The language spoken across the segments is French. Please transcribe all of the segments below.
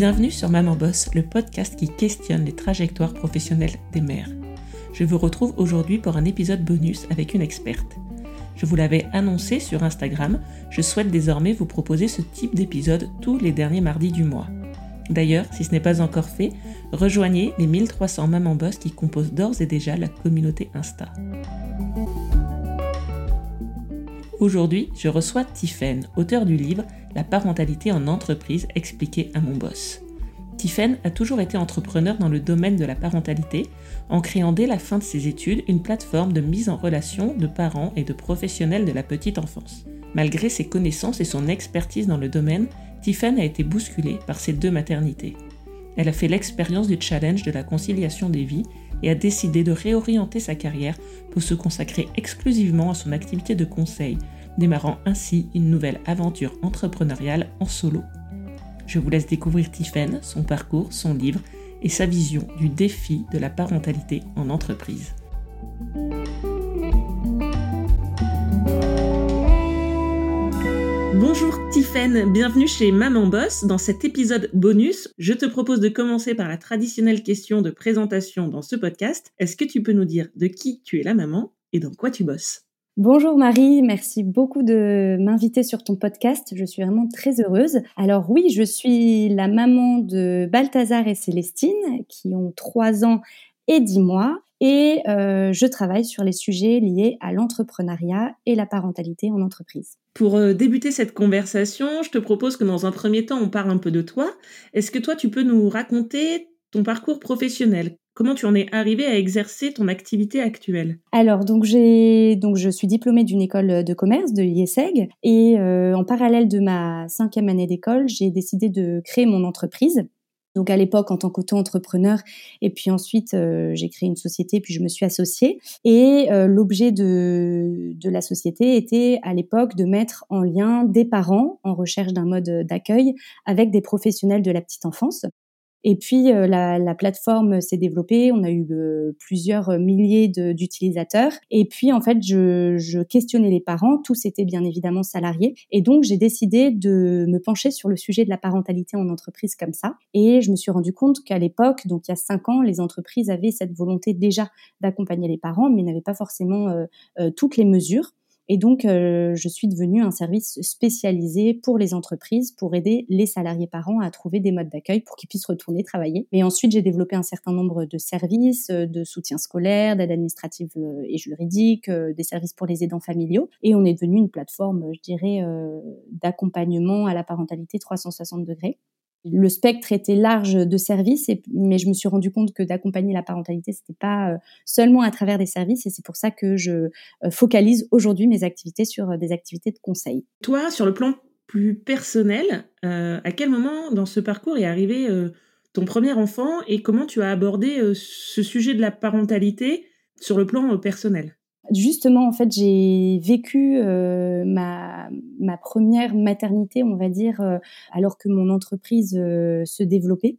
Bienvenue sur Maman Boss, le podcast qui questionne les trajectoires professionnelles des mères. Je vous retrouve aujourd'hui pour un épisode bonus avec une experte. Je vous l'avais annoncé sur Instagram, je souhaite désormais vous proposer ce type d'épisode tous les derniers mardis du mois. D'ailleurs, si ce n'est pas encore fait, rejoignez les 1300 mamans boss qui composent d'ores et déjà la communauté Insta. Aujourd'hui, je reçois Tiffen, auteur du livre La parentalité en entreprise expliquée à mon boss. Tiffen a toujours été entrepreneur dans le domaine de la parentalité, en créant dès la fin de ses études une plateforme de mise en relation de parents et de professionnels de la petite enfance. Malgré ses connaissances et son expertise dans le domaine, Tiffen a été bousculée par ses deux maternités. Elle a fait l'expérience du challenge de la conciliation des vies et a décidé de réorienter sa carrière pour se consacrer exclusivement à son activité de conseil, démarrant ainsi une nouvelle aventure entrepreneuriale en solo. Je vous laisse découvrir Tiffen, son parcours, son livre et sa vision du défi de la parentalité en entreprise. Bonjour Tiffen, bienvenue chez Maman Boss. Dans cet épisode bonus, je te propose de commencer par la traditionnelle question de présentation dans ce podcast. Est-ce que tu peux nous dire de qui tu es la maman et dans quoi tu bosses? Bonjour Marie, merci beaucoup de m'inviter sur ton podcast. Je suis vraiment très heureuse. Alors oui, je suis la maman de Balthazar et Célestine qui ont 3 ans et 10 mois et euh, je travaille sur les sujets liés à l'entrepreneuriat et la parentalité en entreprise. Pour euh, débuter cette conversation, je te propose que dans un premier temps, on parle un peu de toi. Est-ce que toi, tu peux nous raconter ton parcours professionnel? Comment tu en es arrivé à exercer ton activité actuelle? Alors donc j'ai donc je suis diplômée d'une école de commerce de l'IESEG et euh, en parallèle de ma cinquième année d'école, j'ai décidé de créer mon entreprise. Donc à l'époque en tant qu'auto-entrepreneur et puis ensuite euh, j'ai créé une société puis je me suis associée. Et euh, l'objet de, de la société était à l'époque de mettre en lien des parents en recherche d'un mode d'accueil avec des professionnels de la petite enfance. Et puis euh, la, la, plateforme s'est développée, on a eu euh, plusieurs milliers d'utilisateurs. Et puis en fait, je, je, questionnais les parents, tous étaient bien évidemment salariés. Et donc j'ai décidé de me pencher sur le sujet de la parentalité en entreprise comme ça. Et je me suis rendu compte qu'à l'époque, donc il y a cinq ans, les entreprises avaient cette volonté déjà d'accompagner les parents, mais n'avaient pas forcément euh, toutes les mesures. Et donc, euh, je suis devenue un service spécialisé pour les entreprises pour aider les salariés parents à trouver des modes d'accueil pour qu'ils puissent retourner travailler. Et ensuite, j'ai développé un certain nombre de services, euh, de soutien scolaire, d'aide administrative euh, et juridique, des services pour les aidants familiaux. Et on est devenu une plateforme, je dirais, d'accompagnement à la parentalité 360 degrés le spectre était large de services, mais je me suis rendu compte que d'accompagner la parentalité, c'était pas euh, seulement à travers des services, et c'est pour ça que je euh, focalise aujourd'hui mes activités sur euh, des activités de conseil. Toi, sur le plan plus personnel, à quel moment dans ce parcours est arrivé ton premier enfant et comment tu as abordé ce sujet de la parentalité sur le plan personnel? Justement, en fait, j'ai vécu euh, ma, première maternité, on va dire, euh, alors que mon entreprise euh, se développait.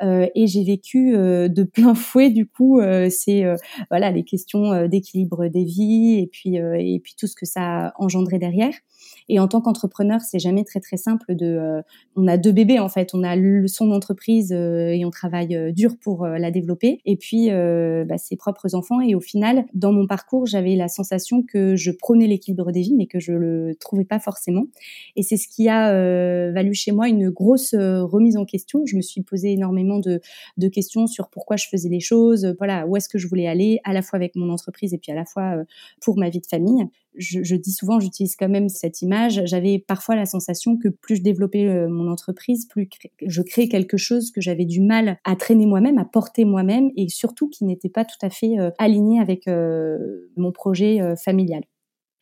Et j'ai vécu de plein fouet du coup c'est voilà les questions d'équilibre des vies et puis et puis tout ce que ça a derrière et en tant qu'entrepreneur, c'est jamais très très simple de. Euh, on a deux bébés en fait. On a son entreprise euh, et on travaille euh, dur pour la développer. Et puis bah, ses propres enfants. Et au final, dans mon parcours, j'avais la sensation que je prenais l'équilibre des vies, mais que je le trouvais pas forcément. Et c'est ce qui a valu chez moi une grosse remise en question. Je me suis posé énormément de, questions sur pourquoi je faisais les choses. Voilà, où est-ce que je voulais aller, à la fois avec mon entreprise et puis à la fois pour ma vie de famille je, dis souvent, j'utilise quand même cette image. J'avais parfois la sensation que plus je développais euh, mon entreprise, plus je créais quelque chose que j'avais du mal à traîner moi-même, à porter moi-même, et surtout qui n'était pas tout à fait euh, aligné avec euh, mon projet familial.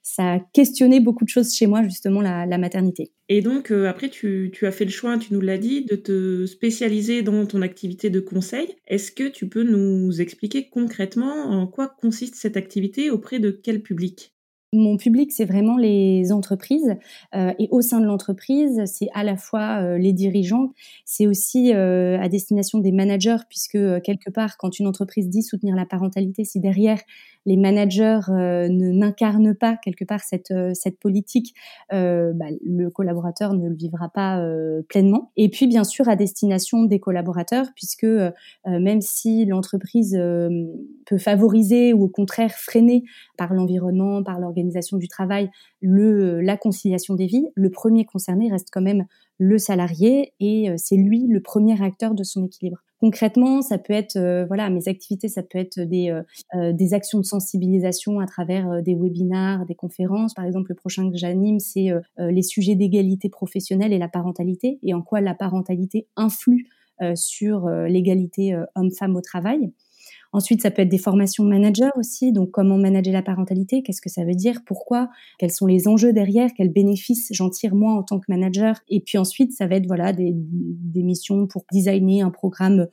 Ça a questionné beaucoup de choses chez moi, justement, la, maternité. Et donc, après, tu, tu, as fait le choix, tu nous l'as dit, de te spécialiser dans ton activité de conseil. Est-ce que tu peux nous expliquer concrètement en quoi consiste cette activité auprès de quel public? Mon public, c'est vraiment les entreprises. Euh, et au sein de l'entreprise, c'est à la fois euh, les dirigeants, c'est aussi euh, à destination des managers, puisque quelque part, quand une entreprise dit soutenir la parentalité, si derrière les managers ne n'incarnent pas quelque part cette, cette politique, bah, le collaborateur ne le vivra pas pleinement. Et puis, bien sûr, à destination des collaborateurs, puisque même si l'entreprise peut favoriser ou au contraire freiner par l'environnement, par l'organisation, du travail, le, la conciliation des vies, le premier concerné reste quand même le salarié et euh, c'est lui le premier acteur de son équilibre. Concrètement, ça peut être, euh, voilà, mes activités, ça peut être des, euh, des actions de sensibilisation à travers des webinars, des conférences. Par exemple, le prochain que j'anime, c'est les sujets d'égalité professionnelle et la parentalité et en quoi la parentalité influe sur l'égalité homme-femme au travail. Ensuite, ça peut être des formations manager aussi. Donc, comment manager la parentalité Qu'est-ce que ça veut dire Pourquoi Quels sont les enjeux derrière Quels bénéfices j'en tire moi en tant que manager Et puis ensuite, ça va être voilà des, des missions pour designer un programme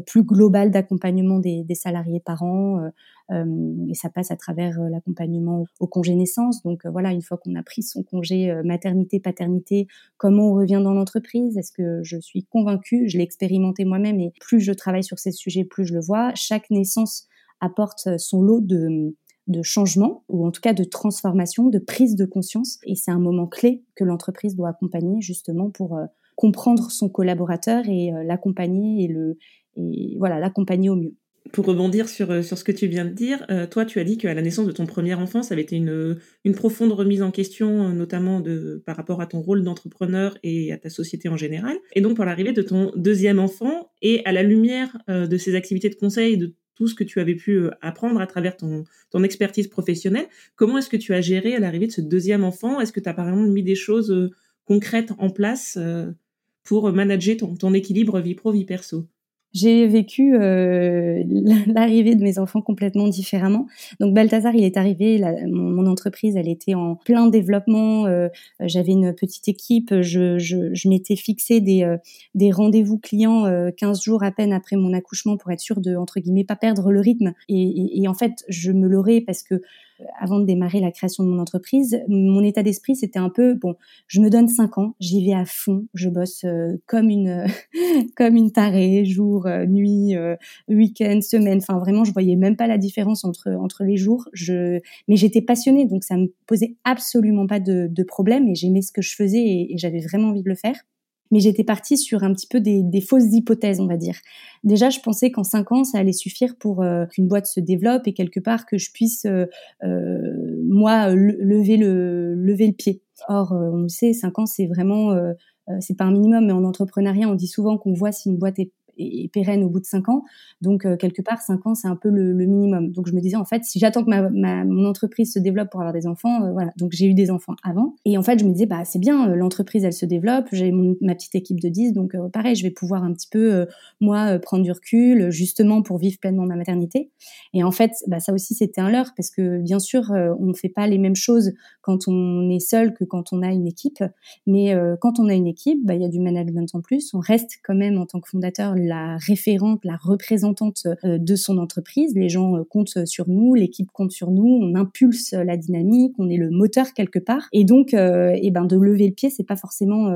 plus global d'accompagnement des, des, salariés parents. Euh, euh, et ça passe à travers l'accompagnement au congé naissance. Donc voilà, une fois qu'on a pris son congé maternité, paternité, comment on revient dans l'entreprise? Est-ce que je suis convaincue? Je l'ai expérimenté moi-même et plus je travaille sur ces sujets, plus je le vois. Chaque naissance apporte son lot de de changement ou en tout cas de transformation, de prise de conscience. Et c'est un moment clé que l'entreprise doit accompagner justement pour comprendre son collaborateur et l'accompagner et le et voilà, l'accompagner au mieux. Pour rebondir sur, euh, sur ce que tu viens de dire, euh, toi, tu as dit qu'à la naissance de ton premier enfant, ça avait été une, une profonde remise en question, euh, notamment de, par rapport à ton rôle d'entrepreneur et à ta société en général. Et donc, pour l'arrivée de ton deuxième enfant, et à la lumière de ces activités de conseil, de tout ce que tu avais pu apprendre à travers ton, ton expertise professionnelle, comment est-ce que tu as géré à l'arrivée de ce deuxième enfant? Est-ce que tu as par exemple mis des choses concrètes en place pour manager ton, ton équilibre vie pro-vie perso? J'ai vécu euh, l'arrivée de mes enfants complètement différemment. Donc Balthazar, il est arrivé, mon, entreprise, elle était en plein développement. Euh, J'avais une petite équipe. Je, je, je m'étais fixé des, euh, des rendez-vous clients 15 jours à peine après mon accouchement pour être sûr de entre guillemets pas perdre le rythme. Et, et, et en fait, je me l'aurais parce que avant de démarrer la création de mon entreprise, mon état d'esprit, c'était un peu, bon, je me donne cinq ans, j'y vais à fond, je bosse euh, comme une, comme une tarée, jour, euh, nuit, euh, week-end, semaine, enfin vraiment, je voyais même pas la différence entre, entre les jours, je, mais j'étais passionnée, donc ça me posait absolument pas de, de problème et j'aimais ce que je faisais et j'avais vraiment envie de le faire mais j'étais partie sur un petit peu des, fausses hypothèses, on va dire. Déjà, je pensais qu'en cinq ans, ça allait suffire pour euh, qu'une boîte se développe et quelque part que je puisse, euh, euh, moi, lever le, lever le pied. Or, on le sait, cinq ans, c'est vraiment, c'est pas un minimum, mais en entrepreneuriat, on dit souvent qu'on voit si une boîte est et, pérenne au bout de cinq ans. Donc euh, quelque part, cinq ans, c'est un peu le, minimum. Donc je me disais en fait, si j'attends que ma, mon entreprise se développe pour avoir des enfants, euh, voilà. Donc j'ai eu des enfants avant. Et en fait, je me disais bah c'est bien, euh, l'entreprise elle se développe, j'ai ma petite équipe de 10, donc pareil, je vais pouvoir un petit peu moi prendre du recul, justement pour vivre pleinement ma maternité. Et en fait, bah, ça aussi c'était un leurre parce que bien sûr, on ne fait pas les mêmes choses quand on est seul que quand on a une équipe. Mais quand on a une équipe, bah, il y a du management en plus. On reste quand même en tant que fondateur la référente, la représentante euh, de son entreprise. Les gens euh, comptent sur nous, l'équipe compte sur nous, on impulse la dynamique, on est le moteur quelque part. Et donc, euh, eh ben de lever le pied, c'est pas forcément,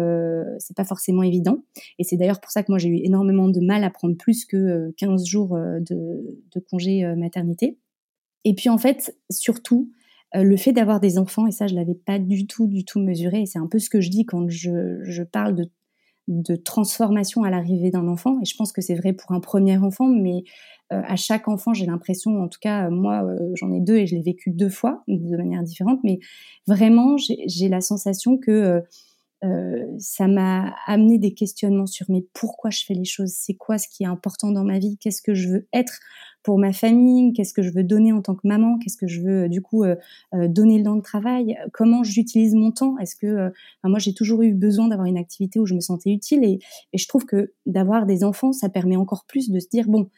c'est pas forcément évident. Et c'est d'ailleurs pour ça que moi j'ai eu énormément de mal à prendre plus que 15 jours de, de congé maternité. Et puis en fait, surtout, le fait d'avoir des enfants, et ça je l'avais pas du tout, du tout mesuré, et c'est un peu ce que je dis quand je, je parle de de transformation à l'arrivée d'un enfant. Et je pense que c'est vrai pour un premier enfant, mais euh, à chaque enfant, j'ai l'impression, en tout cas, moi, euh, j'en ai deux et je l'ai vécu deux fois de manière différente, mais vraiment, j'ai la sensation que euh, ça m'a amené des questionnements sur mais pourquoi je fais les choses, c'est quoi ce qui est important dans ma vie, qu'est-ce que je veux être? Pour ma famille, qu'est-ce que je veux donner en tant que maman, qu'est-ce que je veux euh, du coup euh, euh, donner dans le travail, comment j'utilise mon temps. Est-ce que moi j'ai toujours eu besoin d'avoir une activité où je me sentais utile et, je trouve que d'avoir des enfants, ça permet encore plus de se dire bon,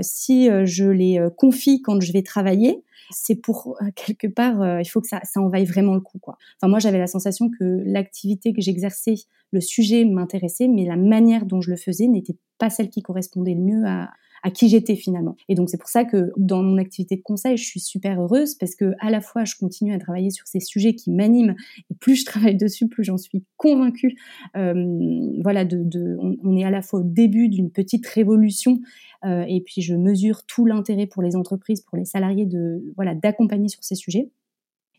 si je les confie quand je vais travailler, c'est pour quelque part, il faut que ça, ça en vaille vraiment le coup, quoi. Enfin, moi, j'avais la sensation que l'activité que j'exerçais, le sujet m'intéressait, mais la manière dont je le faisais n'était pas celle qui correspondait le mieux à, à qui j'étais finalement. Et donc c'est pour ça que dans mon activité de conseil, je suis super heureuse parce que à la fois je continue à travailler sur ces sujets qui m'animent et plus je travaille dessus, plus j'en suis convaincue. Euh, voilà, on, est à la fois au début d'une petite révolution euh, et puis je mesure tout l'intérêt pour les entreprises, pour les salariés de voilà d'accompagner sur ces sujets.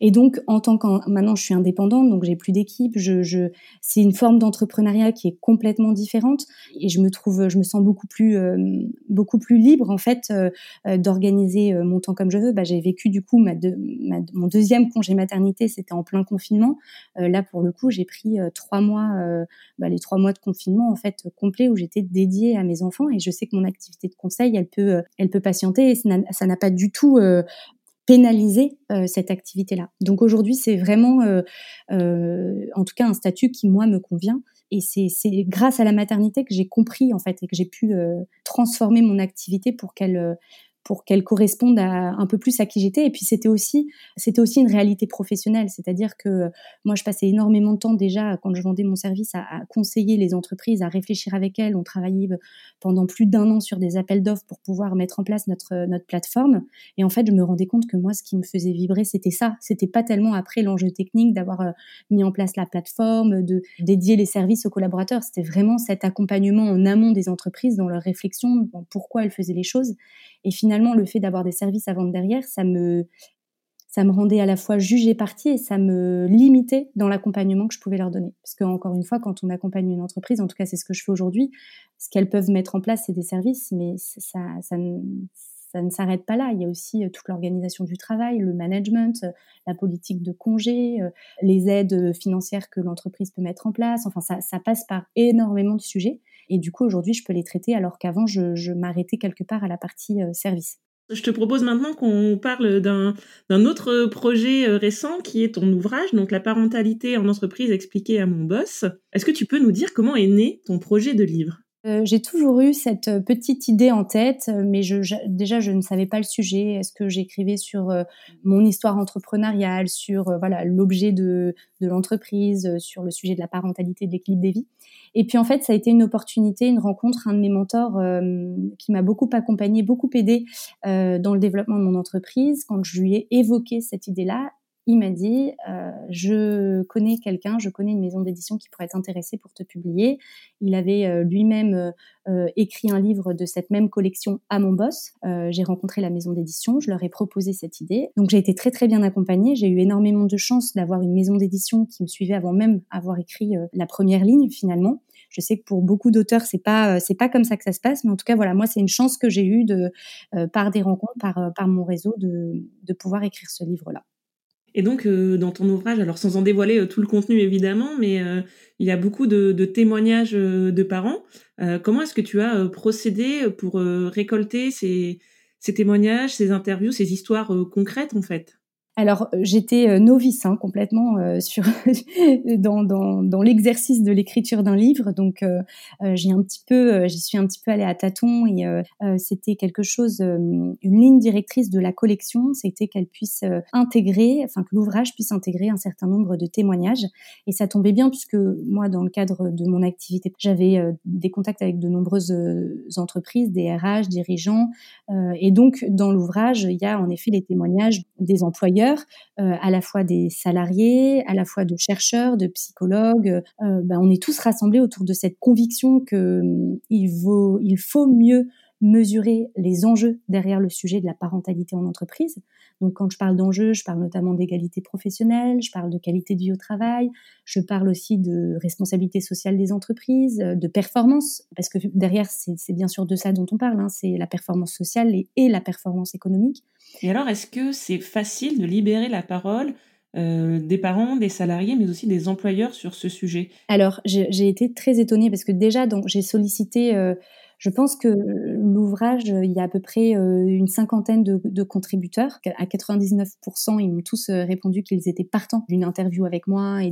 Et donc, en tant que maintenant, je suis indépendante, donc j'ai plus d'équipe. Je, je, c'est une forme d'entrepreneuriat qui est complètement différente, et je me trouve, je me sens beaucoup plus, euh, beaucoup plus libre en fait euh, euh, d'organiser mon temps comme je veux. Bah, j'ai vécu du coup ma, ma mon deuxième congé maternité, c'était en plein confinement. là, pour le coup, j'ai pris trois mois, bah, les trois mois de confinement en fait complet où j'étais dédiée à mes enfants, et je sais que mon activité de conseil, elle peut, elle peut patienter, et ça n'a pas du tout pénaliser euh, cette activité-là. Donc aujourd'hui, c'est vraiment, euh, euh, en tout cas, un statut qui moi me convient. Et c'est grâce à la maternité que j'ai compris en fait et que j'ai pu transformer mon activité pour qu'elle pour qu'elle corresponde un peu plus à qui j'étais. Et puis c'était aussi, c'était aussi une réalité professionnelle, c'est-à-dire que moi je passais énormément de temps déjà quand je vendais mon service à, conseiller les entreprises, à réfléchir avec elles. On travaillait pendant plus d'un an sur des appels d'offres pour pouvoir mettre en place notre notre plateforme. Et en fait, je me rendais compte que moi, ce qui me faisait vibrer, c'était ça. C'était pas tellement après l'enjeu technique d'avoir euh, mis en place la plateforme, de dédier les services aux collaborateurs. C'était vraiment cet accompagnement en amont des entreprises dans leur réflexion, pourquoi elles faisaient les choses. Et finalement, le fait d'avoir des services à vendre derrière, ça me, ça me rendait à la fois juge et partie et ça me limitait dans l'accompagnement que je pouvais leur donner. Parce que encore une fois, quand on accompagne une entreprise, en tout cas c'est ce que je fais aujourd'hui, ce qu'elles peuvent mettre en place, c'est des services, mais ça, ça, ne, s'arrête pas là. Il y a aussi euh, toute l'organisation du travail, le management, euh, la politique de congé, euh, les aides financières que l'entreprise peut mettre en place. Enfin, ça passe par énormément de sujets. Et du coup, aujourd'hui, je peux les traiter alors qu'avant, je, m'arrêtais quelque part à la partie euh, service. Je te propose maintenant qu'on parle d'un autre projet euh, récent qui est ton ouvrage, donc la parentalité en entreprise expliquée à mon boss. Est-ce que tu peux nous dire comment est né ton projet de livre? Euh, j'ai toujours eu cette euh, petite idée en tête, euh, mais je, déjà je ne savais pas le sujet. Est-ce que j'écrivais sur mon histoire entrepreneuriale, sur voilà l'objet de, de l'entreprise, sur le sujet de la parentalité, de l'équilibre des vies? Et puis en fait, ça a été une opportunité, une rencontre, un de mes mentors qui m'a beaucoup accompagné, beaucoup aidé dans le développement de mon entreprise. Quand je lui ai évoqué cette idée-là, il m'a dit euh, je connais quelqu'un, je connais une maison d'édition qui pourrait être intéressée pour te publier. Il avait euh, lui-même euh, écrit un livre de cette même collection à mon boss. j'ai rencontré la maison d'édition, je leur ai proposé cette idée. Donc j'ai été très très bien accompagnée. J'ai eu énormément de chance d'avoir une maison d'édition qui me suivait avant même avoir écrit la première ligne finalement. Je sais que pour beaucoup d'auteurs c'est pas c'est pas comme ça que ça se passe, mais en tout cas voilà moi c'est une chance que j'ai eue de par des rencontres, par par mon réseau de de pouvoir écrire ce livre là. Et donc, euh, dans ton ouvrage, alors sans en dévoiler euh, tout le contenu évidemment, mais euh, il y a beaucoup de, témoignages de parents. comment est-ce que tu as procédé pour récolter ces, ces, témoignages, ces interviews, ces histoires concrètes en fait? Alors euh, j'étais euh, novice hein, complètement euh, sur dans, dans, dans l'exercice de l'écriture d'un livre, donc j'ai un petit peu, j'y suis un petit peu allée à tâtons et c'était quelque chose, une ligne directrice de la collection, c'était qu'elle puisse intégrer, enfin que l'ouvrage puisse intégrer un certain nombre de témoignages. Et ça tombait bien puisque moi dans le cadre de mon activité, j'avais des contacts avec de nombreuses entreprises, des RH, dirigeants et donc dans l'ouvrage il y a en effet les témoignages des employeurs euh, à la fois des salariés, à la fois de chercheurs, de psychologues. Euh, ben, on est tous rassemblés autour de cette conviction que hum, il faut mieux mesurer les enjeux derrière le sujet de la parentalité en entreprise. Donc quand je parle d'enjeux, je parle notamment d'égalité professionnelle, je parle de qualité de vie au travail, je parle aussi de responsabilité sociale des entreprises, de performance, parce que derrière c'est bien sûr de ça dont on parle, hein, c'est la performance sociale et, la performance économique. Et alors est-ce que c'est facile de libérer la parole euh, des parents, des salariés, mais aussi des employeurs sur ce sujet? Alors, j'ai été très étonnée parce que déjà, j'ai sollicité euh, je pense que l'ouvrage, il y a à peu près euh, une cinquantaine de, contributeurs. À 99%, ils m'ont tous euh, répondu qu'ils étaient partants d'une interview avec moi et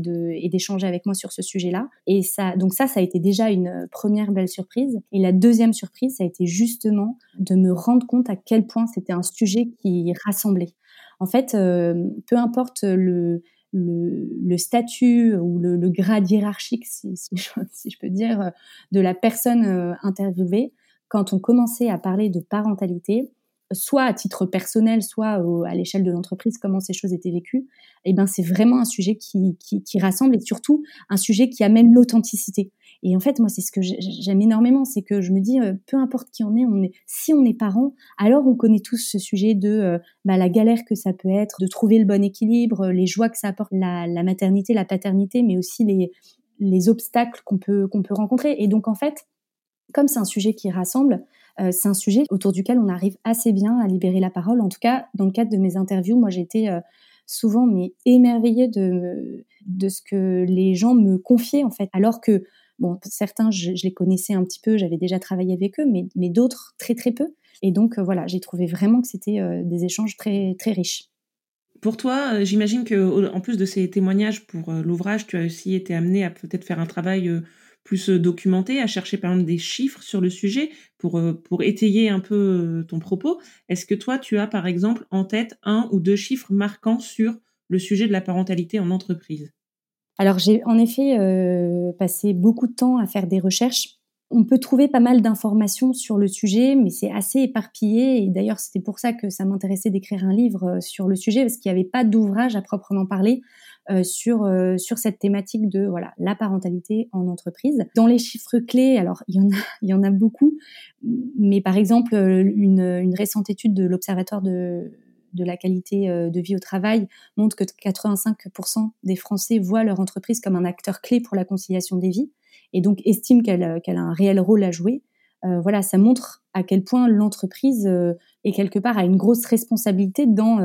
d'échanger avec moi sur ce sujet-là. Et ça, donc ça, ça a été déjà une première belle surprise. Et la deuxième surprise, ça a été justement de me rendre compte à quel point c'était un sujet qui rassemblait. En fait, euh, peu importe le, le, statut ou le, grade hiérarchique, si, je, peux dire, de la personne euh, interviewée, quand on commençait à parler de parentalité, soit à titre personnel, soit à l'échelle de l'entreprise, comment ces choses étaient vécues, eh ben c'est vraiment un sujet qui, qui, rassemble et surtout un sujet qui amène l'authenticité. Et en fait, moi, c'est ce que j'aime énormément, c'est que je me dis, euh, peu importe qui on est, si on est parent, alors on connaît tous ce sujet de euh, bah, la galère que ça peut être, de trouver le bon équilibre, les joies que ça apporte la, maternité, la paternité, mais aussi les, les obstacles qu'on peut rencontrer. Et donc en fait, comme c'est un sujet qui rassemble, euh, c'est un sujet autour duquel on arrive assez bien à libérer la parole. En tout cas, dans le cadre de mes interviews, moi j'étais euh, souvent mais émerveillée de de ce que les gens me confiaient en fait, alors que bon certains je, les connaissais un petit peu, j'avais déjà travaillé avec eux, mais mais d'autres très très peu. Et donc euh, voilà, j'ai trouvé vraiment que c'était des échanges très très riches. Pour toi, j'imagine que en plus de ces témoignages pour l'ouvrage, tu as aussi été amené à peut-être faire un travail plus euh, documenté, à chercher par exemple des chiffres sur le sujet pour, euh, pour étayer un peu euh, ton propos. Est-ce que toi, tu as par exemple en tête un ou deux chiffres marquants sur le sujet de la parentalité en entreprise? Alors j'ai en effet passé beaucoup de temps à faire des recherches. On peut trouver pas mal d'informations sur le sujet, mais c'est assez éparpillé. Et d'ailleurs, c'était pour ça que ça m'intéressait d'écrire un livre sur le sujet, parce qu'il n'y avait pas d'ouvrage à proprement parler euh, sur euh, sur cette thématique de voilà la parentalité en entreprise. Dans les chiffres clés, alors il y en a il y en a beaucoup, mais par exemple une, une récente étude de l'Observatoire de de la qualité euh, de vie au travail montre que 85% des Français voient leur entreprise comme un acteur clé pour la conciliation des vies et donc estiment qu'elle qu'elle a un réel rôle à jouer. Euh, voilà, ça montre à quel point l'entreprise est quelque part à une grosse responsabilité dans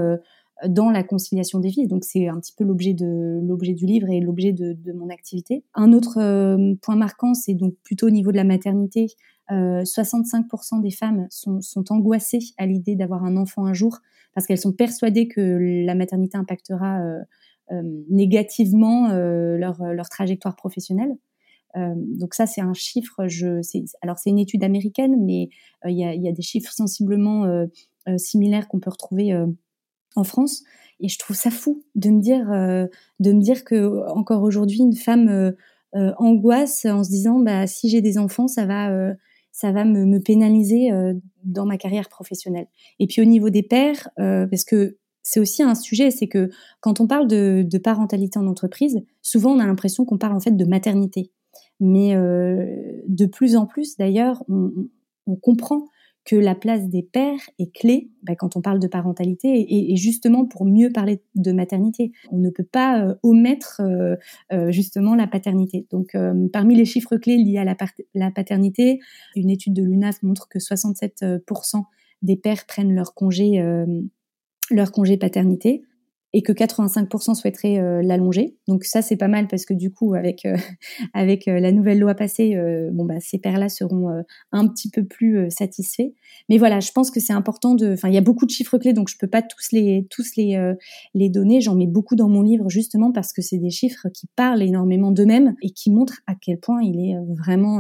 dans la conciliation des vies. Donc c'est un petit peu l'objet de l'objet du livre et l'objet de, de, mon activité. Un autre euh, point marquant, c'est donc plutôt au niveau de la maternité. Euh, 65% des femmes sont, sont angoissées à l'idée d'avoir un enfant un jour parce qu'elles sont persuadées que la maternité impactera euh, euh négativement euh, leur, leur trajectoire professionnelle. donc ça, c'est un chiffre. Je, alors c'est une étude américaine, mais il y a, y, a, des chiffres sensiblement similaires qu'on peut retrouver en France. Et je trouve ça fou de me dire, euh, de me dire que encore aujourd'hui, une femme euh, euh, angoisse en se disant, bah, si j'ai des enfants, ça va, ça va me, me pénaliser dans ma carrière professionnelle. Et puis au niveau des pères, parce que c'est aussi un sujet, c'est que quand on parle de, parentalité en entreprise, souvent on a l'impression qu'on parle en fait de maternité. Mais de plus en plus, d'ailleurs, on comprend que la place des pères est clé bah, quand on parle de parentalité et, justement pour mieux parler de maternité. On ne peut pas euh, omettre euh, euh, justement la paternité. Donc parmi les chiffres clés liés à la, la paternité, une étude de l'UNAF montre que 67% des pères prennent leur congé leur congé paternité et que 85% souhaiteraient euh, l'allonger. Donc ça c'est pas mal parce que du coup avec euh, avec euh, la nouvelle loi passée, bon bah ces pères-là seront un petit peu plus satisfaits. Mais voilà, je pense que c'est important de. Enfin, il y a beaucoup de chiffres clés, donc je peux pas tous les tous les les donner. J'en mets beaucoup dans mon livre justement parce que c'est des chiffres qui parlent énormément d'eux-mêmes et qui montrent à quel point il est vraiment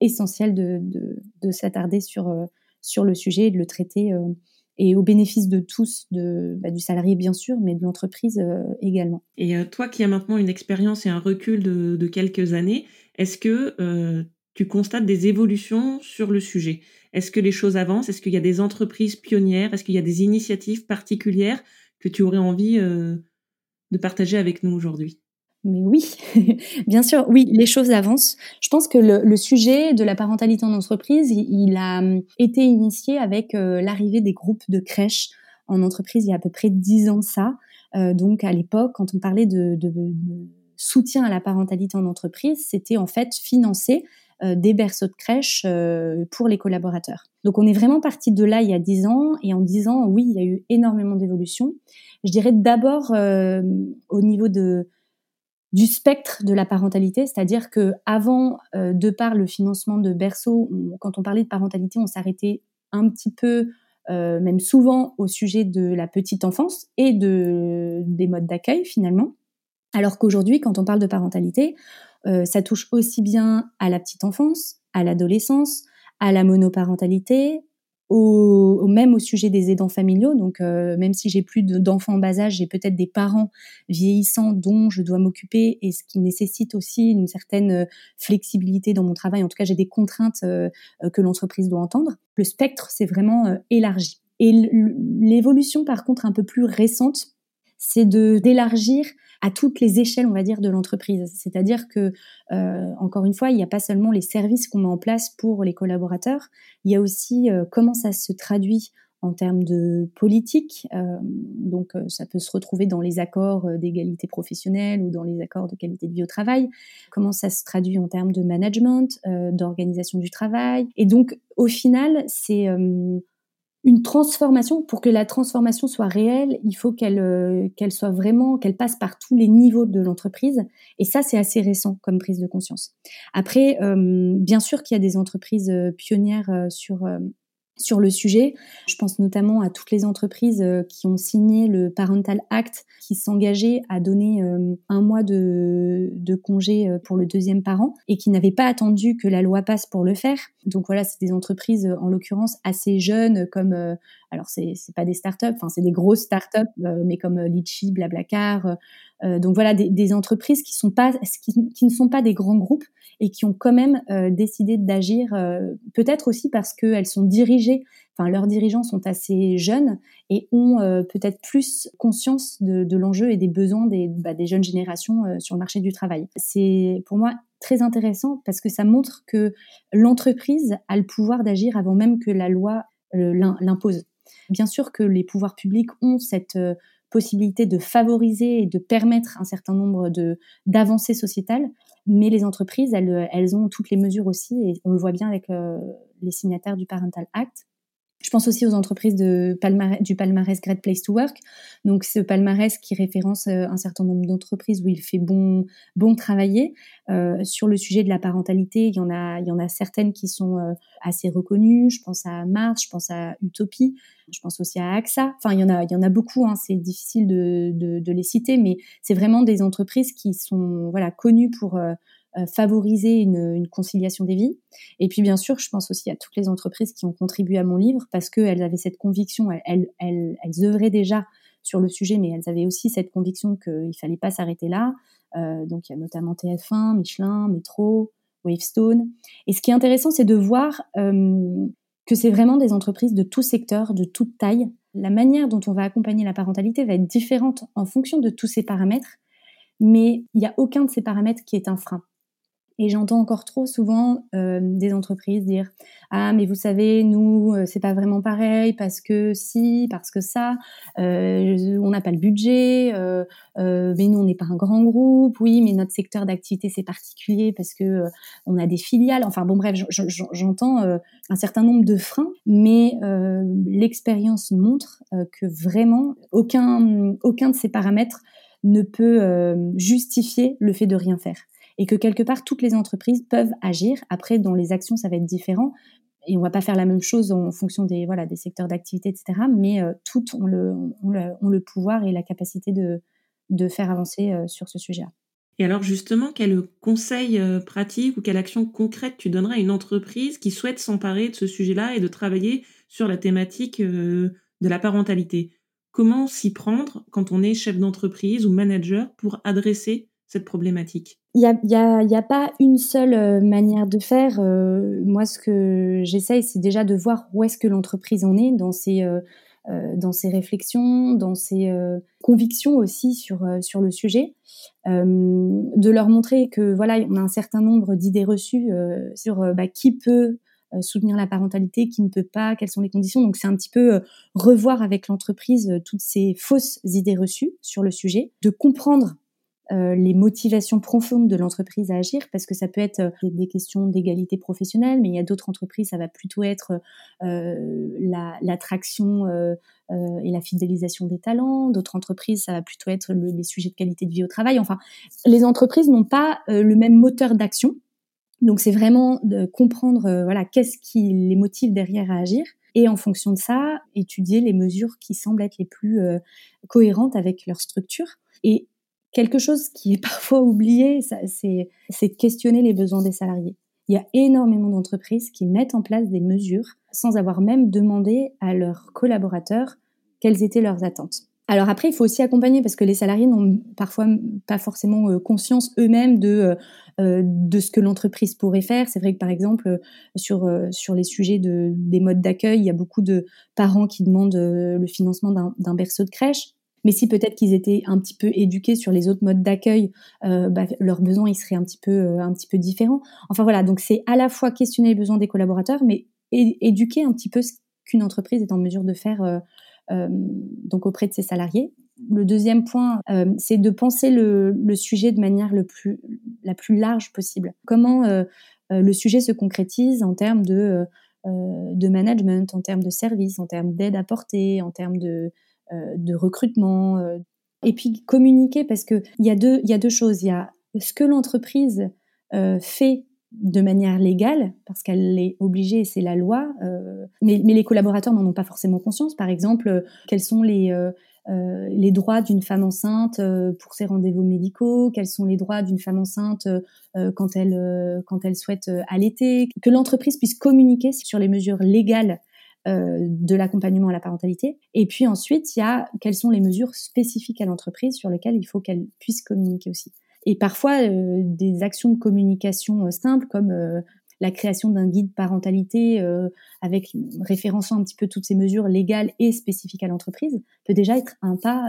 essentiel de de, de s'attarder sur sur le sujet et de le traiter et au bénéfice de tous, de, bah, du salarié bien sûr, mais de l'entreprise euh, également. Et euh, toi qui as maintenant une expérience et un recul de, quelques années, est-ce que euh, tu constates des évolutions sur le sujet? Est-ce que les choses avancent? Est-ce qu'il y a des entreprises pionnières? Est-ce qu'il y a des initiatives particulières que tu aurais envie de partager avec nous aujourd'hui? Mais oui, bien sûr, oui, les choses avancent. Je pense que le, sujet de la parentalité en entreprise, il, a hum, été initié avec euh, l'arrivée des groupes de crèches en entreprise il y a à peu près dix ans ça. Euh, donc à l'époque, quand on parlait de, soutien à la parentalité en entreprise, c'était en fait financer euh, des berceaux de crèche pour les collaborateurs. Donc on est vraiment parti de là il y a dix ans et en dix ans, oui, il y a eu énormément d'évolutions. Je dirais d'abord au niveau de du spectre de la parentalité, c'est-à-dire que avant, euh, de par le financement de berceau, quand on parlait de parentalité, on s'arrêtait un petit peu, euh, même souvent, au sujet de la petite enfance et de des modes d'accueil finalement. Alors qu'aujourd'hui, quand on parle de parentalité, euh, ça touche aussi bien à la petite enfance, à l'adolescence, à la monoparentalité, au, même au sujet des aidants familiaux. Donc, euh, même si j'ai plus d'enfants en bas âge, j'ai peut-être des parents vieillissants dont je dois m'occuper et ce qui nécessite aussi une certaine euh, flexibilité dans mon travail. En tout cas, j'ai des contraintes euh, que l'entreprise doit entendre. Le spectre s'est vraiment élargi. Et l'évolution, par contre, un peu plus récente, c'est de d'élargir à toutes les échelles, on va dire, de l'entreprise. C'est-à-dire que, euh, encore une fois, il n'y a pas seulement les services qu'on met en place pour les collaborateurs, il y a aussi euh, comment ça se traduit en termes de politique. Euh, donc, ça peut se retrouver dans les accords d'égalité professionnelle ou dans les accords de qualité de vie au travail. Comment ça se traduit en termes de management, d'organisation du travail. Et donc, au final, c'est une transformation, pour que la transformation soit réelle, il faut qu'elle euh, qu'elle soit vraiment, qu'elle passe par tous les niveaux de l'entreprise. Et ça, c'est assez récent comme prise de conscience. Après, euh, bien sûr qu'il y a des entreprises euh, pionnières sur sur le sujet. Je pense notamment à toutes les entreprises euh, qui ont signé le Parental Act, qui s'engageaient à donner euh, un mois de, de congé euh, pour le deuxième parent et qui n'avaient pas attendu que la loi passe pour le faire. Donc voilà, c'est des entreprises en l'occurrence assez jeunes comme alors c'est c'est pas des startups, enfin c'est des grosses startups, mais comme Litchi, Blablacar. donc voilà, des, entreprises qui ne sont pas des grands groupes et qui ont quand même décidé d'agir, peut-être aussi parce qu'elles sont dirigées enfin leurs dirigeants sont assez jeunes et ont euh, peut-être plus conscience de, l'enjeu et des besoins des, bah, jeunes générations euh, sur le marché du travail. C'est pour moi très intéressant parce que ça montre que l'entreprise a le pouvoir d'agir avant même que la loi euh, l'impose. Bien sûr que les pouvoirs publics ont cette possibilité de favoriser et de permettre un certain nombre d'avancées sociétales, mais les entreprises, elles, elles ont toutes les mesures aussi, et on le voit bien avec les signataires du Parental Act, je pense aussi aux entreprises du palmarès Great Place to Work. Donc, ce palmarès qui référence euh, un certain nombre d'entreprises où il fait bon, travailler. Euh, sur le sujet de la parentalité, il y en a, certaines qui sont euh, assez reconnues. Je pense à Mars, je pense à Utopie, je pense aussi à AXA. Enfin, il y en a, beaucoup. Hein. C'est difficile de, les citer, mais c'est vraiment des entreprises qui sont, connues pour favoriser une, conciliation des vies. Et puis bien sûr, je pense aussi à toutes les entreprises qui ont contribué à mon livre parce qu'elles avaient cette conviction, elles, elles, elles, œuvraient déjà sur le sujet, mais elles avaient aussi cette conviction qu'il fallait pas s'arrêter là. Euh, donc il y a notamment TF1, Michelin, Metro, Wavestone. Et ce qui est intéressant, c'est de voir euh, que c'est vraiment des entreprises de tout secteur, de toute taille. La manière dont on va accompagner la parentalité va être différente en fonction de tous ces paramètres, mais il n'y a aucun de ces paramètres qui est un frein. Et j'entends encore trop souvent euh, des entreprises dire ah mais vous savez nous euh, c'est pas vraiment pareil parce que si parce que ça euh, on n'a pas le budget euh, euh, mais nous on n'est pas un grand groupe. Oui mais notre secteur d'activité c'est particulier parce que euh, on a des filiales enfin bon bref j'entends un certain nombre de freins mais l'expérience montre que vraiment aucun aucun de ces paramètres ne peut justifier le fait de rien faire et que quelque part toutes les entreprises peuvent agir. Après, dans les actions, ça va être différent et on va pas faire la même chose en fonction des voilà des secteurs d'activité, etc. Mais euh, toutes ont le, ont le, pouvoir et la capacité de de faire avancer euh, sur ce sujet-là. Et alors justement, quel conseil euh, pratique ou quelle action concrète tu donneras à une entreprise qui souhaite s'emparer de ce sujet-là et de travailler sur la thématique de la parentalité? Comment s'y prendre quand on est chef d'entreprise ou manager pour adresser cette problématique? Il n'y a, y a, pas une seule euh, manière de faire. Euh, moi, ce que j'essaye, c'est déjà de voir où est-ce que l'entreprise en est dans ses, euh, dans ses réflexions, dans ses convictions aussi sur, sur le sujet. de leur montrer que voilà, on a un certain nombre d'idées reçues sur bah, qui peut soutenir la parentalité, qui ne peut pas, quelles sont les conditions. Donc c'est un petit peu revoir avec l'entreprise toutes ces fausses idées reçues sur le sujet, de comprendre euh, les motivations profondes de l'entreprise à agir, parce que ça peut être euh, des questions d'égalité professionnelle, mais il y a d'autres entreprises, ça va plutôt être euh, l'attraction et la fidélisation des talents. D'autres entreprises, ça va plutôt être les sujets de qualité de vie au travail. Enfin, les entreprises n'ont pas le même moteur d'action. Donc, c'est vraiment de comprendre, voilà, qu'est-ce qui les motive derrière à agir et en fonction de ça, étudier les mesures qui semblent être les plus cohérentes avec leur structure. Et quelque chose qui est parfois oublié, c'est de questionner les besoins des salariés. il y a énormément d'entreprises qui mettent en place des mesures sans avoir même demandé à leurs collaborateurs quelles étaient leurs attentes. Alors après, il faut aussi accompagner parce que les salariés n'ont parfois pas forcément euh, conscience eux-mêmes de euh, euh, de ce que l'entreprise pourrait faire. C'est vrai que par exemple sur les sujets de des modes d'accueil, il y a beaucoup de parents qui demandent le financement d'un berceau de crèche. Mais si peut-être qu'ils étaient un petit peu éduqués sur les autres modes d'accueil, bah, leurs besoins ils seraient un petit peu un petit peu différents. Enfin voilà, donc c'est à la fois questionner les besoins des collaborateurs, mais éduquer un petit peu ce qu'une entreprise est en mesure de faire euh, donc auprès de ses salariés. Le deuxième point, euh, c'est de penser le, le, sujet de manière le plus, la plus large possible. Comment euh, le sujet se concrétise en termes de, de management, en termes de services, en termes d'aide apportée, en termes de, de recrutement. et puis communiquer parce qu'il y, a deux, y a deux choses. Il y a ce que l'entreprise fait de manière légale, parce qu'elle est obligée, c'est la loi, euh, mais, les collaborateurs n'en ont pas forcément conscience. Par exemple, euh, quels sont les, euh, les droits d'une femme enceinte pour ses rendez-vous médicaux, quels sont les droits d'une femme enceinte quand, elle, quand elle souhaite allaiter, que l'entreprise puisse communiquer sur les mesures légales de l'accompagnement à la parentalité. Et puis ensuite, il y a quelles sont les mesures spécifiques à l'entreprise sur lesquelles il faut qu'elle puisse communiquer aussi et parfois euh, des actions de communication euh, simples comme euh, la création d'un guide parentalité avec référençant un petit peu toutes ces mesures légales et spécifiques à l'entreprise peut déjà être un pas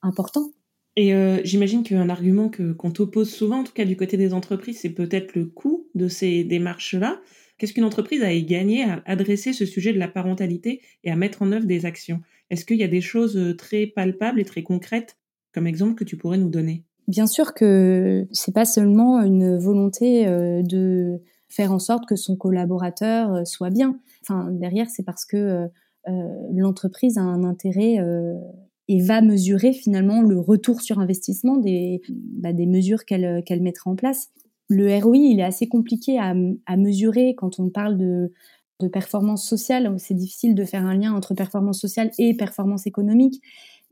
important. Et j'imagine qu'un argument que qu'on t'oppose souvent, en tout cas du côté des entreprises, c'est peut-être le coût de ces démarches-là. Qu'est-ce qu'une entreprise a gagné à adresser ce sujet de la parentalité et à mettre en œuvre des actions? Est-ce qu'il y a des choses très palpables et très concrètes comme exemple que tu pourrais nous donner? Bien sûr que c'est pas seulement une volonté euh, de faire en sorte que son collaborateur euh, soit bien. Enfin, derrière, c'est parce que euh, l'entreprise a un intérêt et va mesurer finalement le retour sur investissement des, bah, mesures qu'elle mettra en place. Le ROI, il est assez compliqué à, mesurer quand on parle de performance sociale. C'est difficile de faire un lien entre performance sociale et performance économique.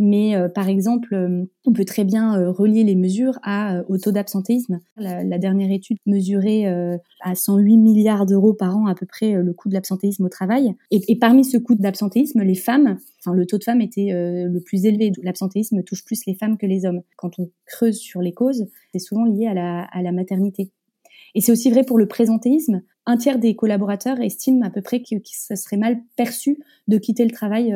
Mais euh, par exemple, euh, on peut très bien euh, relier les mesures à, au taux d'absentéisme. La, dernière étude mesurait à 108 milliards d'euros par an à peu près le coût de l'absentéisme au travail. Et, et, parmi ce coût d'absentéisme, les femmes, enfin le taux de femmes était le plus élevé. L'absentéisme touche plus les femmes que les hommes. Quand on creuse sur les causes, c'est souvent lié à la, à la maternité. Et c'est aussi vrai pour le présentéisme. Un tiers des collaborateurs estiment à peu près que, que ça serait mal perçu de quitter le travail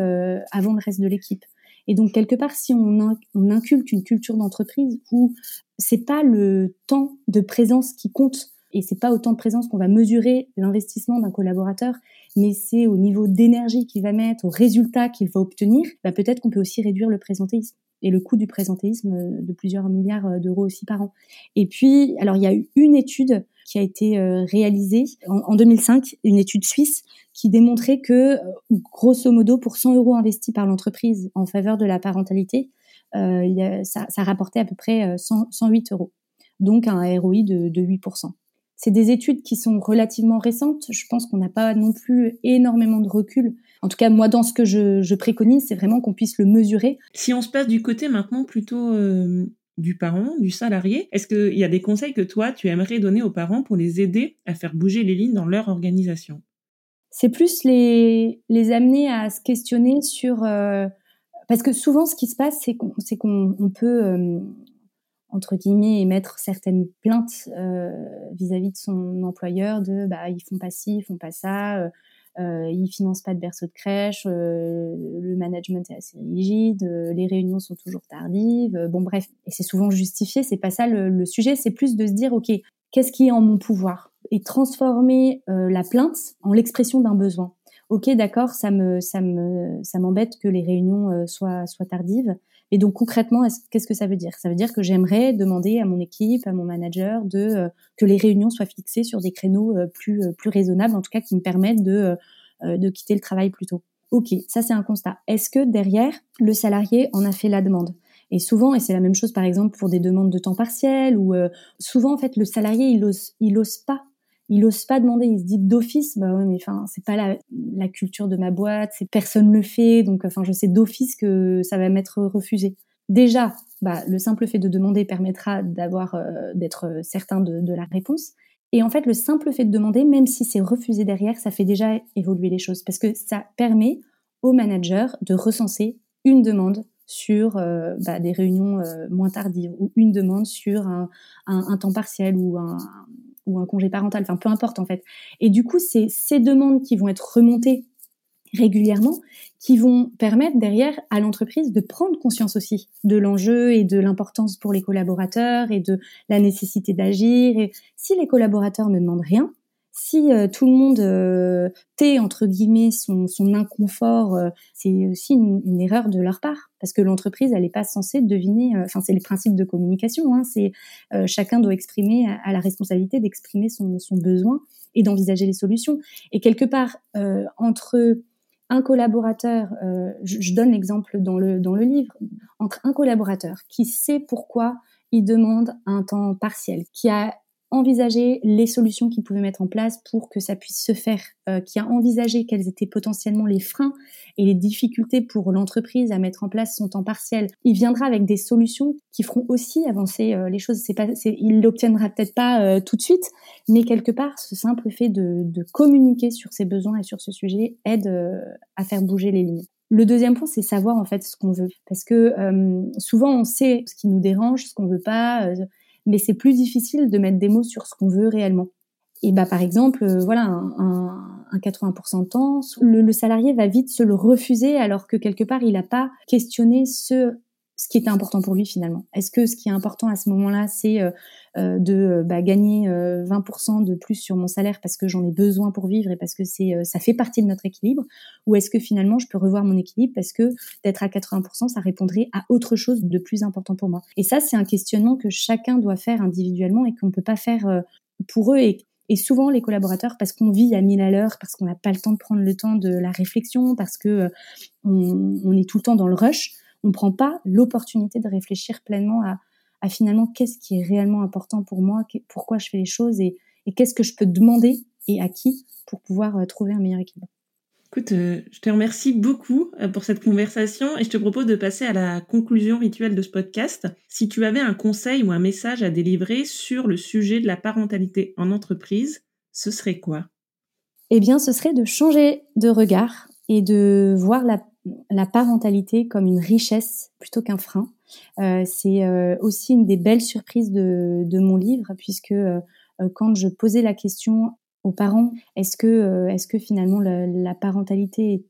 avant le reste de l'équipe. Et donc quelque part, si on, on une culture d'entreprise où c'est pas le temps de présence qui compte et c'est pas autant de présence qu'on va mesurer l'investissement d'un collaborateur, mais c'est au niveau d'énergie qu'il va mettre, au résultat qu'il va obtenir, bah peut-être qu'on peut aussi réduire le présentéisme et le coût du présentéisme de plusieurs milliards d'euros aussi par an. Et puis, alors il y a eu une étude qui a été euh, réalisée en, 2005, une étude suisse qui démontrait que, euh, grosso modo, pour 100 euros investis par l'entreprise en faveur de la parentalité, euh, ça, rapportait à peu près 108 euros, donc un ROI de, de 8%. C'est des études qui sont relativement récentes. Je pense qu'on n'a pas non plus énormément de recul. En tout cas, moi, dans ce que je préconise, c'est vraiment qu'on puisse le mesurer. Si on se passe du côté maintenant plutôt du parent, du salarié. Est-ce qu'il y a des conseils que toi, tu aimerais donner aux parents pour les aider à faire bouger les lignes dans leur organisation? C'est plus les, les amener à se questionner sur... Euh, parce que souvent, ce qui se passe, c'est qu'on peut, euh, entre guillemets, émettre certaines plaintes euh, vis-à-vis de son employeur de bah, ils font pas ci, ils font pas ça euh, ils financent pas de berceau de crèche, euh, le management est assez rigide, euh, les réunions sont toujours tardives. Euh, bon bref, et c'est souvent justifié. C'est pas ça le, le sujet. C'est plus de se dire ok, qu'est-ce qui est en mon pouvoir? Et transformer la plainte en l'expression d'un besoin. Ok, d'accord, ça me ça me ça m'embête que les réunions soient soient tardives. Et donc concrètement, qu'est-ce que ça veut dire? Ça veut dire que j'aimerais demander à mon équipe, à mon manager, de euh, que les réunions soient fixées sur des créneaux euh, plus euh, plus raisonnables, en tout cas qui me permettent de de quitter le travail plus tôt. Ok, ça c'est un constat. Est-ce que derrière le salarié en a fait la demande? Et souvent, et c'est la même chose par exemple pour des demandes de temps partiel, ou souvent en fait le salarié il ose, il ose pas il ose pas demander, il se dit d'office, bah ouais, mais enfin, c'est pas la, la, culture de ma boîte, c'est personne le fait, donc enfin, je sais d'office que ça va m'être refusé. Déjà, bah, le simple fait de demander permettra d'avoir, euh, d'être certain de, de, la réponse. Et en fait, le simple fait de demander, même si c'est refusé derrière, ça fait déjà évoluer les choses parce que ça permet au manager de recenser une demande sur euh, bah, des réunions euh, moins tardives ou une demande sur un, un, temps partiel ou un, ou un congé parental, enfin peu importe en fait. Et du coup, c'est ces demandes qui vont être remontées régulièrement qui vont permettre derrière à l'entreprise de prendre conscience aussi de l'enjeu et de l'importance pour les collaborateurs et de la nécessité d'agir. Et si les collaborateurs ne demandent rien, si euh, tout le monde euh, tait entre guillemets son, son inconfort, euh, c'est aussi une, erreur de leur part parce que l'entreprise elle n'est pas censée deviner. Enfin, c'est les principes de communication. Hein, c'est chacun doit exprimer à, la responsabilité d'exprimer son, son besoin et d'envisager les solutions. Et quelque part entre un collaborateur, euh, je, donne l'exemple dans le, dans le livre, entre un collaborateur qui sait pourquoi il demande un temps partiel, qui a envisagé les solutions qu'il pouvait mettre en place pour que ça puisse se faire, euh, qui a envisagé quels étaient potentiellement les freins et les difficultés pour l'entreprise à mettre en place son temps partiel. Il viendra avec des solutions qui feront aussi avancer euh, les choses. C'est pas, il l'obtiendra peut-être pas euh, tout de suite, mais quelque part, ce simple fait de, de communiquer sur ses besoins et sur ce sujet aide à faire bouger les lignes. Le deuxième point, c'est savoir en fait ce qu'on veut, parce que souvent on sait ce qui nous dérange, ce qu'on veut pas mais c'est plus difficile de mettre des mots sur ce qu'on veut réellement. Et bah par exemple, euh, voilà, un, un, 80% de temps, le, le, salarié va vite se le refuser alors que quelque part il n'a pas questionné ce ce qui était important pour lui finalement. Est-ce que ce qui est important à ce moment-là, c'est euh, euh de euh, bah, gagner 20% de plus sur mon salaire parce que j'en ai besoin pour vivre et parce que c'est ça fait partie de notre équilibre, ou est-ce que finalement je peux revoir mon équilibre parce que d'être à 80%, ça répondrait à autre chose de plus important pour moi? Et ça, c'est un questionnement que chacun doit faire individuellement et qu'on ne peut pas faire pour eux et souvent, les collaborateurs, parce qu'on vit à mille à l'heure, parce qu'on n'a pas le temps de prendre le temps de la réflexion, parce que on, on, est tout le temps dans le rush, on ne prend pas l'opportunité de réfléchir pleinement à, finalement qu'est-ce qui est réellement important pour moi, pourquoi je fais les choses et, qu'est-ce que je peux demander et à qui pour pouvoir euh, trouver un meilleur équilibre. Écoute, euh, je te remercie beaucoup euh, pour cette conversation et je te propose de passer à la conclusion rituelle de ce podcast. Si tu avais un conseil ou un message à délivrer sur le sujet de la parentalité en entreprise, ce serait quoi? Eh bien, ce serait de changer de regard et de voir la la parentalité comme une richesse plutôt qu'un frein. Euh, c'est euh, aussi une des belles surprises de, mon livre, puisque euh, quand je posais la question aux parents, est-ce que, est-ce que finalement la, parentalité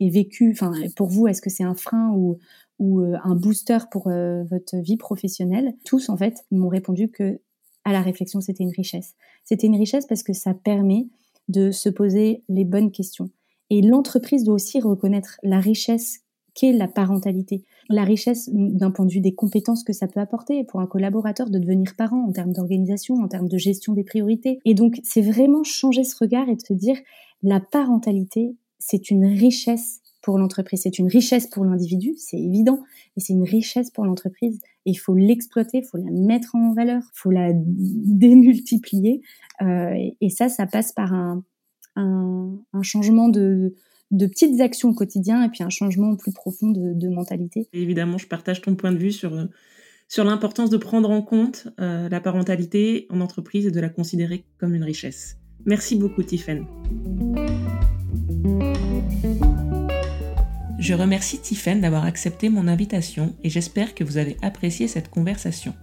est, vécue, enfin pour vous, est-ce que c'est un frein ou, ou un booster pour votre vie professionnelle? Tous en fait m'ont répondu que à la réflexion c'était une richesse. C'était une richesse parce que ça permet de se poser les bonnes questions et l'entreprise doit aussi reconnaître la richesse qu'est la parentalité, la richesse d'un point de vue des compétences que ça peut apporter pour un collaborateur de devenir parent en termes d'organisation, en termes de gestion des priorités. Et donc, c'est vraiment changer ce regard et de se dire, la parentalité, c'est une richesse pour l'entreprise, c'est une richesse pour l'individu, c'est évident, et c'est une richesse pour l'entreprise. Et il faut l'exploiter, il faut la mettre en valeur, il faut la démultiplier. Euh, et ça, ça passe par un, un, changement de, petites actions au quotidien et puis un changement plus profond de, mentalité. Évidemment, je partage ton point de vue sur, sur l'importance de prendre en compte euh, la parentalité en entreprise et de la considérer comme une richesse. Merci beaucoup, Tiffen. Je remercie Tiffen d'avoir accepté mon invitation et j'espère que vous avez apprécié cette conversation.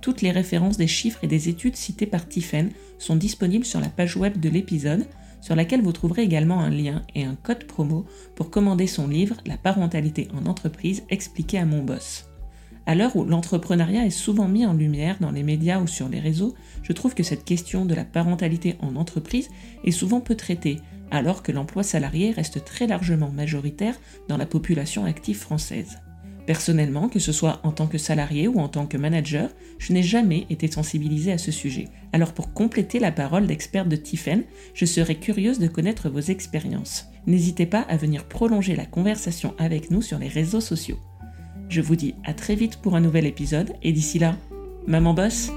Toutes les références des chiffres et des études citées par Tiffen sont disponibles sur la page web de l'épisode sur laquelle vous trouverez également un lien et un code promo pour commander son livre La parentalité en entreprise expliqué à mon boss. À l'heure où l'entrepreneuriat est souvent mis en lumière dans les médias ou sur les réseaux, je trouve que cette question de la parentalité en entreprise est souvent peu traitée, alors que l'emploi salarié reste très largement majoritaire dans la population active française. Personnellement, que ce soit en tant que salarié ou en tant que manager, je n'ai jamais été sensibilisée à ce sujet. Alors pour compléter la parole d'expert de Tiffen, je serais curieuse de connaître vos expériences. N'hésitez pas à venir prolonger la conversation avec nous sur les réseaux sociaux. Je vous dis à très vite pour un nouvel épisode et d'ici là, maman bosse